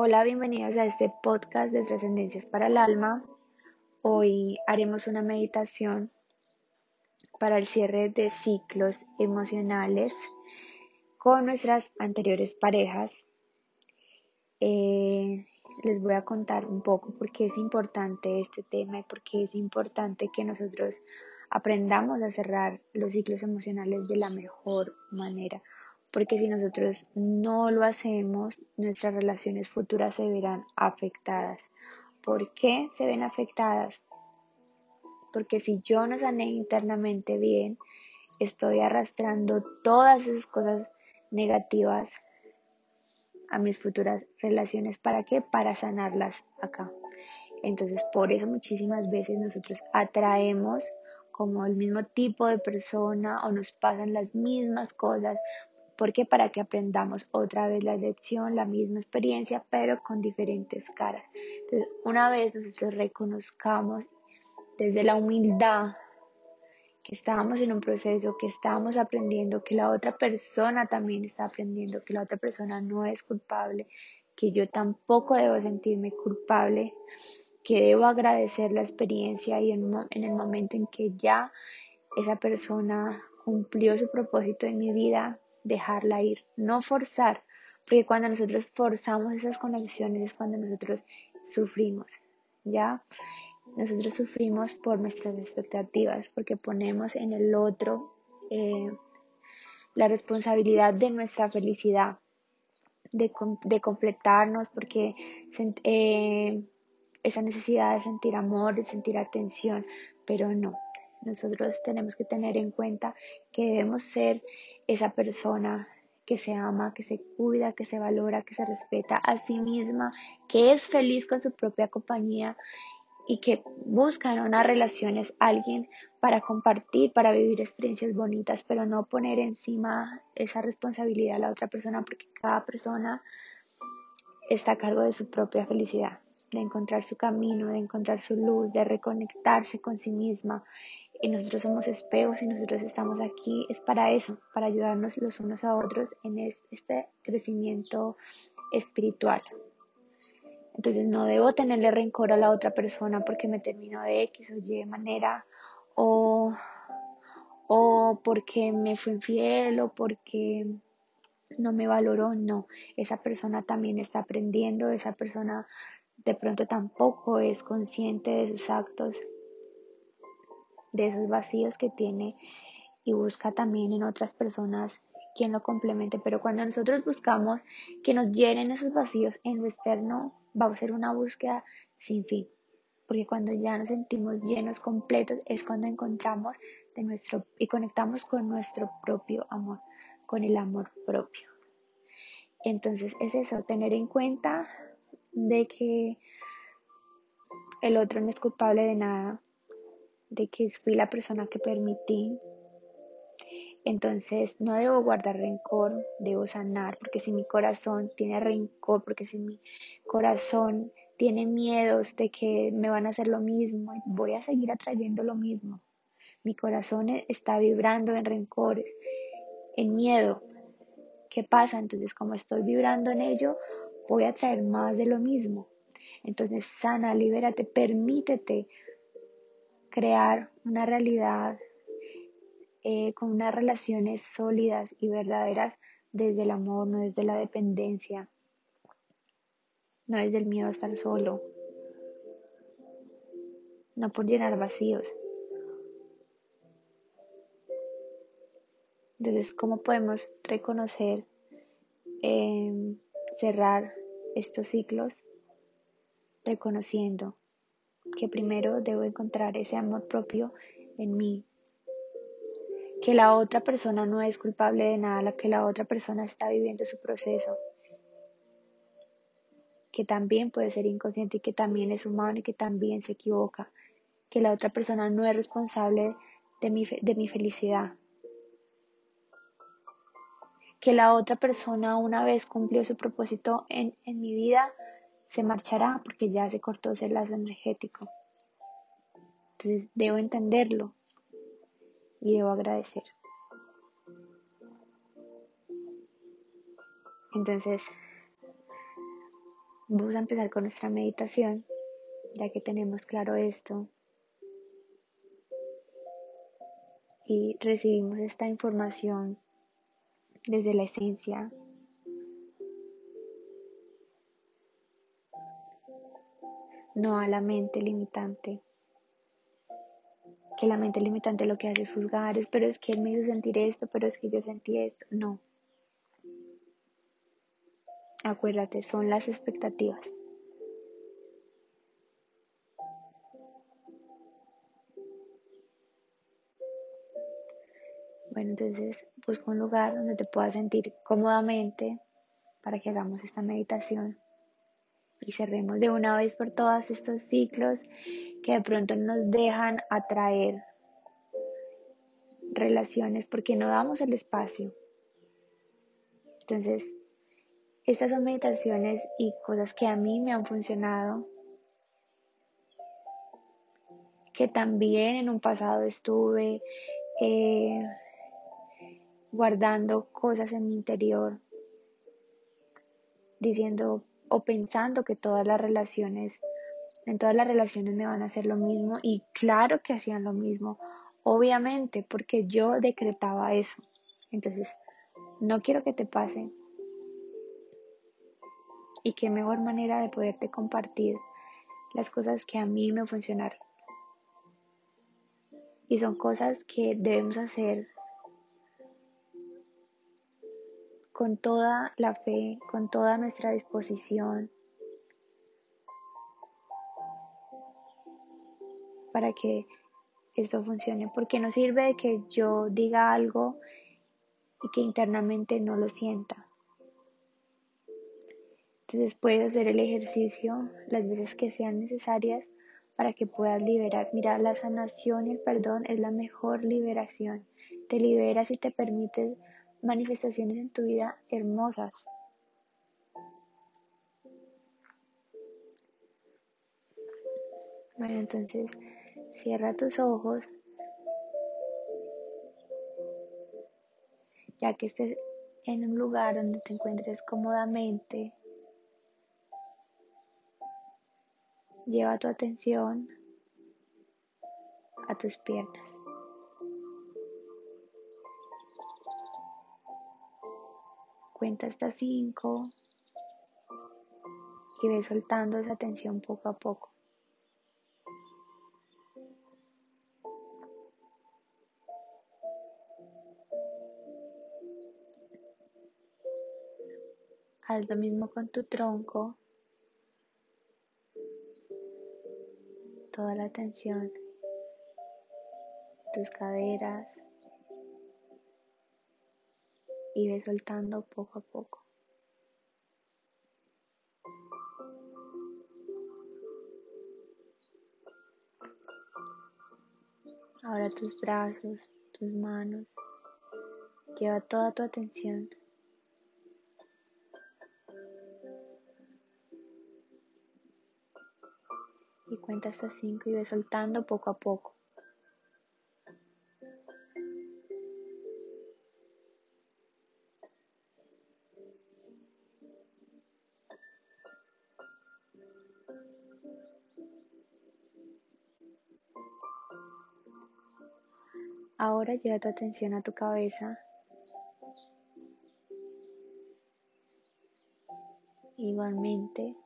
Hola, bienvenidos a este podcast de Trascendencias para el Alma. Hoy haremos una meditación para el cierre de ciclos emocionales con nuestras anteriores parejas. Eh, les voy a contar un poco por qué es importante este tema y por qué es importante que nosotros aprendamos a cerrar los ciclos emocionales de la mejor manera porque si nosotros no lo hacemos, nuestras relaciones futuras se verán afectadas. ¿Por qué se ven afectadas? Porque si yo no sané internamente bien, estoy arrastrando todas esas cosas negativas a mis futuras relaciones. ¿Para qué? Para sanarlas acá. Entonces, por eso muchísimas veces nosotros atraemos como el mismo tipo de persona o nos pasan las mismas cosas porque para que aprendamos otra vez la lección, la misma experiencia, pero con diferentes caras. Entonces, una vez nosotros reconozcamos desde la humildad que estábamos en un proceso, que estábamos aprendiendo, que la otra persona también está aprendiendo, que la otra persona no es culpable, que yo tampoco debo sentirme culpable, que debo agradecer la experiencia y en, en el momento en que ya esa persona cumplió su propósito en mi vida, dejarla ir, no forzar, porque cuando nosotros forzamos esas conexiones es cuando nosotros sufrimos, ¿ya? Nosotros sufrimos por nuestras expectativas, porque ponemos en el otro eh, la responsabilidad de nuestra felicidad, de, de completarnos, porque eh, esa necesidad de sentir amor, de sentir atención, pero no. Nosotros tenemos que tener en cuenta que debemos ser esa persona que se ama, que se cuida, que se valora, que se respeta a sí misma, que es feliz con su propia compañía y que busca en unas relaciones alguien para compartir, para vivir experiencias bonitas, pero no poner encima esa responsabilidad a la otra persona porque cada persona está a cargo de su propia felicidad, de encontrar su camino, de encontrar su luz, de reconectarse con sí misma y nosotros somos espejos y nosotros estamos aquí, es para eso, para ayudarnos los unos a otros en este crecimiento espiritual. Entonces no debo tenerle rencor a la otra persona porque me terminó de X o Y manera o, o porque me fue infiel o porque no me valoró, no, esa persona también está aprendiendo, esa persona de pronto tampoco es consciente de sus actos de esos vacíos que tiene y busca también en otras personas quien lo complemente. Pero cuando nosotros buscamos que nos llenen esos vacíos en lo externo, va a ser una búsqueda sin fin. Porque cuando ya nos sentimos llenos, completos, es cuando encontramos de nuestro y conectamos con nuestro propio amor, con el amor propio. Entonces es eso, tener en cuenta de que el otro no es culpable de nada, de que fui la persona que permití. Entonces no debo guardar rencor, debo sanar, porque si mi corazón tiene rencor, porque si mi corazón tiene miedos de que me van a hacer lo mismo, voy a seguir atrayendo lo mismo. Mi corazón está vibrando en rencores, en miedo. ¿Qué pasa? Entonces, como estoy vibrando en ello, voy a traer más de lo mismo. Entonces, sana, libérate, permítete crear una realidad eh, con unas relaciones sólidas y verdaderas desde el amor, no desde la dependencia, no desde el miedo a estar solo, no por llenar vacíos. Entonces, ¿cómo podemos reconocer, eh, cerrar estos ciclos? Reconociendo que primero debo encontrar ese amor propio en mí, que la otra persona no es culpable de nada, que la otra persona está viviendo su proceso, que también puede ser inconsciente y que también es humano y que también se equivoca, que la otra persona no es responsable de mi, de mi felicidad, que la otra persona una vez cumplió su propósito en, en mi vida, se marchará porque ya se cortó ese lazo energético. Entonces debo entenderlo y debo agradecer. Entonces, Vamos a empezar con nuestra meditación, ya que tenemos claro esto. Y recibimos esta información desde la esencia. No a la mente limitante. Que la mente limitante lo que hace es juzgar, es, pero es que él me hizo sentir esto, pero es que yo sentí esto. No. Acuérdate, son las expectativas. Bueno, entonces busca un lugar donde te puedas sentir cómodamente para que hagamos esta meditación y cerremos de una vez por todas estos ciclos que de pronto nos dejan atraer relaciones porque no damos el espacio. Entonces, estas son meditaciones y cosas que a mí me han funcionado, que también en un pasado estuve eh, guardando cosas en mi interior, diciendo o pensando que todas las relaciones, en todas las relaciones me van a hacer lo mismo y claro que hacían lo mismo, obviamente, porque yo decretaba eso. Entonces, no quiero que te pase y qué mejor manera de poderte compartir las cosas que a mí me funcionaron. Y son cosas que debemos hacer con toda la fe, con toda nuestra disposición, para que esto funcione. Porque no sirve que yo diga algo y que internamente no lo sienta. Entonces puedes hacer el ejercicio las veces que sean necesarias para que puedas liberar. Mira, la sanación y el perdón es la mejor liberación. Te liberas y te permites manifestaciones en tu vida hermosas. Bueno, entonces cierra tus ojos. Ya que estés en un lugar donde te encuentres cómodamente, Lleva tu atención a tus piernas. Hasta cinco y ve soltando esa tensión poco a poco. Haz lo mismo con tu tronco. Toda la tensión, tus caderas y ve soltando poco a poco. Ahora tus brazos, tus manos, lleva toda tu atención y cuenta hasta 5 y ve soltando poco a poco. Ahora lleva tu atención a tu cabeza. Igualmente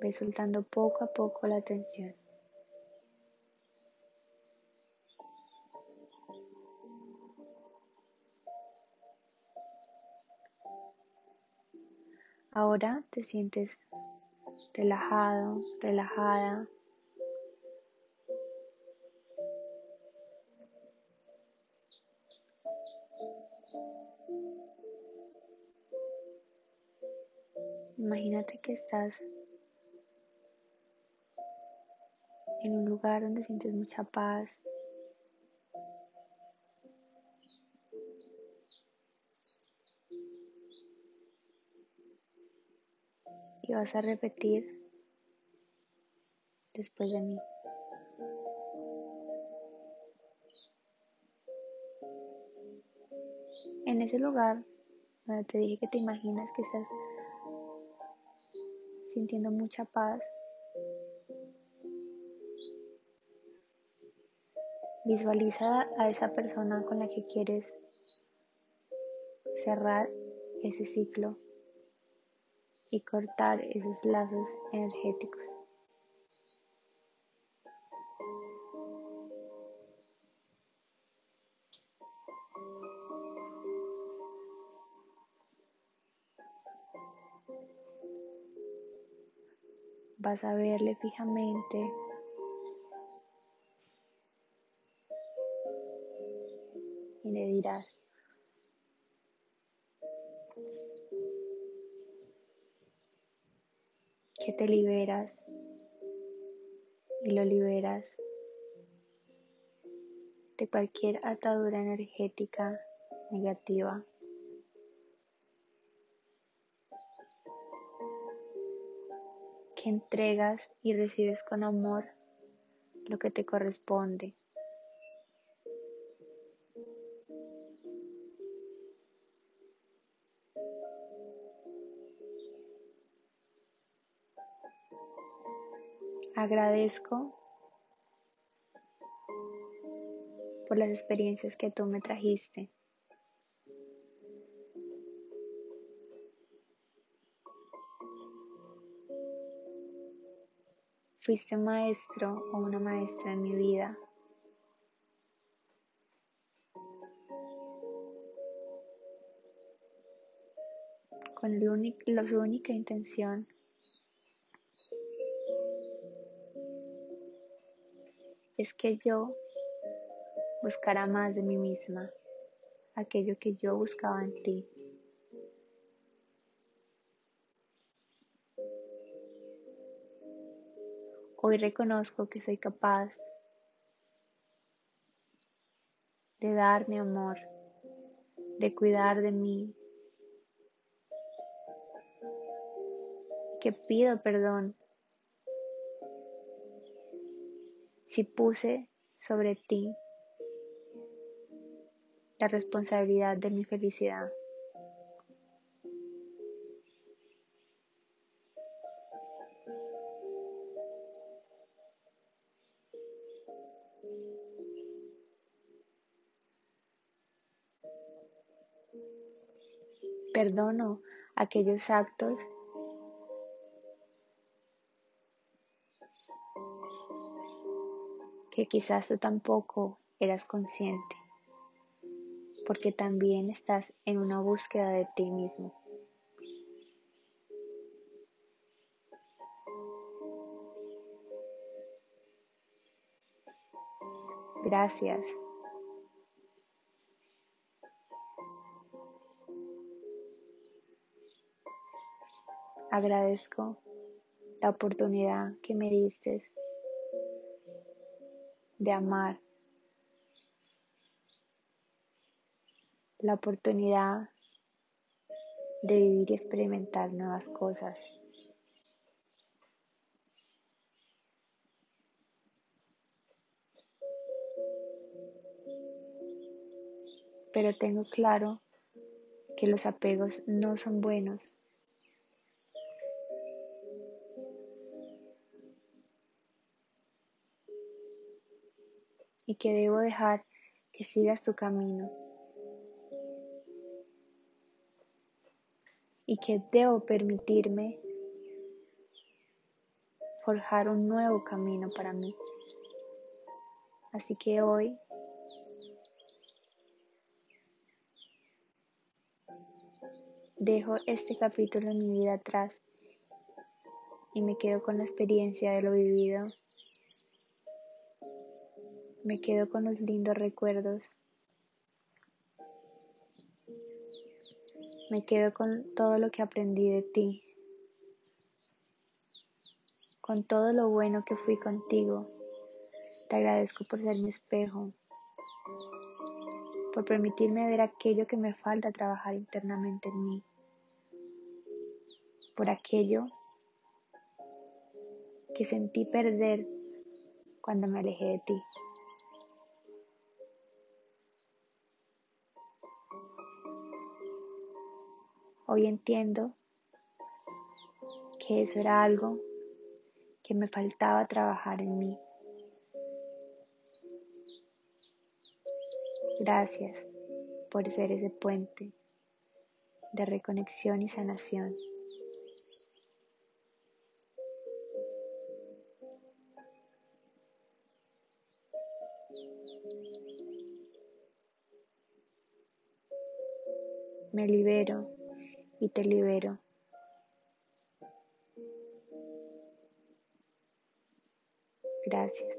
Ve soltando poco a poco la tensión. Ahora te sientes relajado, relajada. Imagínate que estás en un lugar donde sientes mucha paz. Y vas a repetir después de mí. En ese lugar donde te dije que te imaginas que estás sintiendo mucha paz. Visualiza a esa persona con la que quieres cerrar ese ciclo y cortar esos lazos energéticos. Vas a verle fijamente y le dirás, que te liberas y lo liberas de cualquier atadura energética negativa. Entregas y recibes con amor lo que te corresponde. Agradezco por las experiencias que tú me trajiste. Fuiste un maestro o una maestra en mi vida. Con la única intención es que yo buscara más de mí misma, aquello que yo buscaba en ti. Hoy reconozco que soy capaz de darme amor, de cuidar de mí, que pido perdón si puse sobre ti la responsabilidad de mi felicidad. Perdono aquellos actos que quizás tú tampoco eras consciente, porque también estás en una búsqueda de ti mismo. Gracias. Agradezco la oportunidad que me diste de amar, la oportunidad de vivir y experimentar nuevas cosas. Pero tengo claro que los apegos no son buenos. Y que debo dejar que sigas tu camino y que debo permitirme forjar un nuevo camino para mí. Así que hoy dejo este capítulo en mi vida atrás y me quedo con la experiencia de lo vivido me quedo con los lindos recuerdos. Me quedo con todo lo que aprendí de ti, con todo lo bueno que fui contigo. Te agradezco por ser mi espejo, por permitirme ver aquello que me falta trabajar internamente en mí, por aquello que sentí perder cuando me alejé de ti. Hoy entiendo que eso era algo que me faltaba trabajar en mí. Gracias por ser ese puente de reconexión y sanación. Me libero y te libero. Gracias.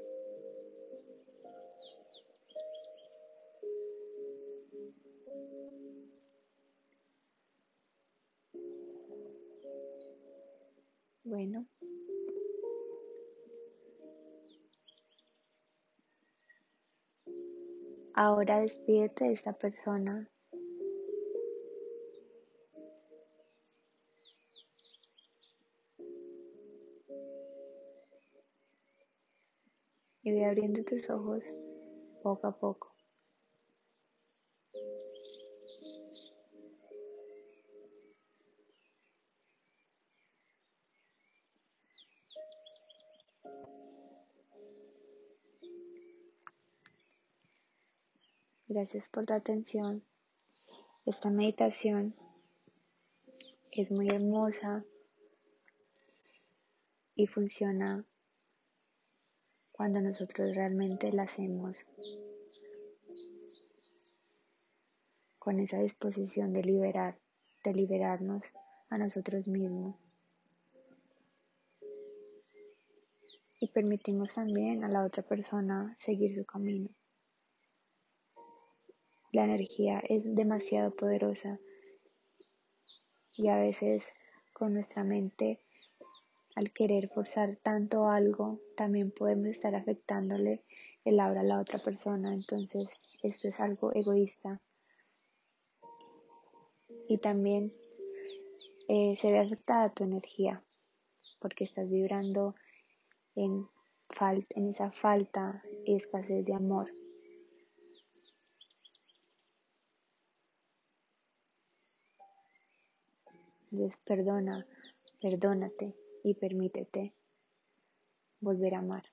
Bueno. Ahora despídete de esta persona. Y ve abriendo tus ojos poco a poco. Gracias por tu atención. Esta meditación es muy hermosa y funciona cuando nosotros realmente la hacemos con esa disposición de liberar, de liberarnos a nosotros mismos. Y permitimos también a la otra persona seguir su camino. La energía es demasiado poderosa y a veces con nuestra mente al querer forzar tanto algo también podemos estar afectándole el aura a la otra persona. Entonces esto es algo egoísta. Y también eh, se ve afectada tu energía porque estás vibrando en, en esa falta y escasez de amor. Entonces perdona, perdónate y permítete volver a amar.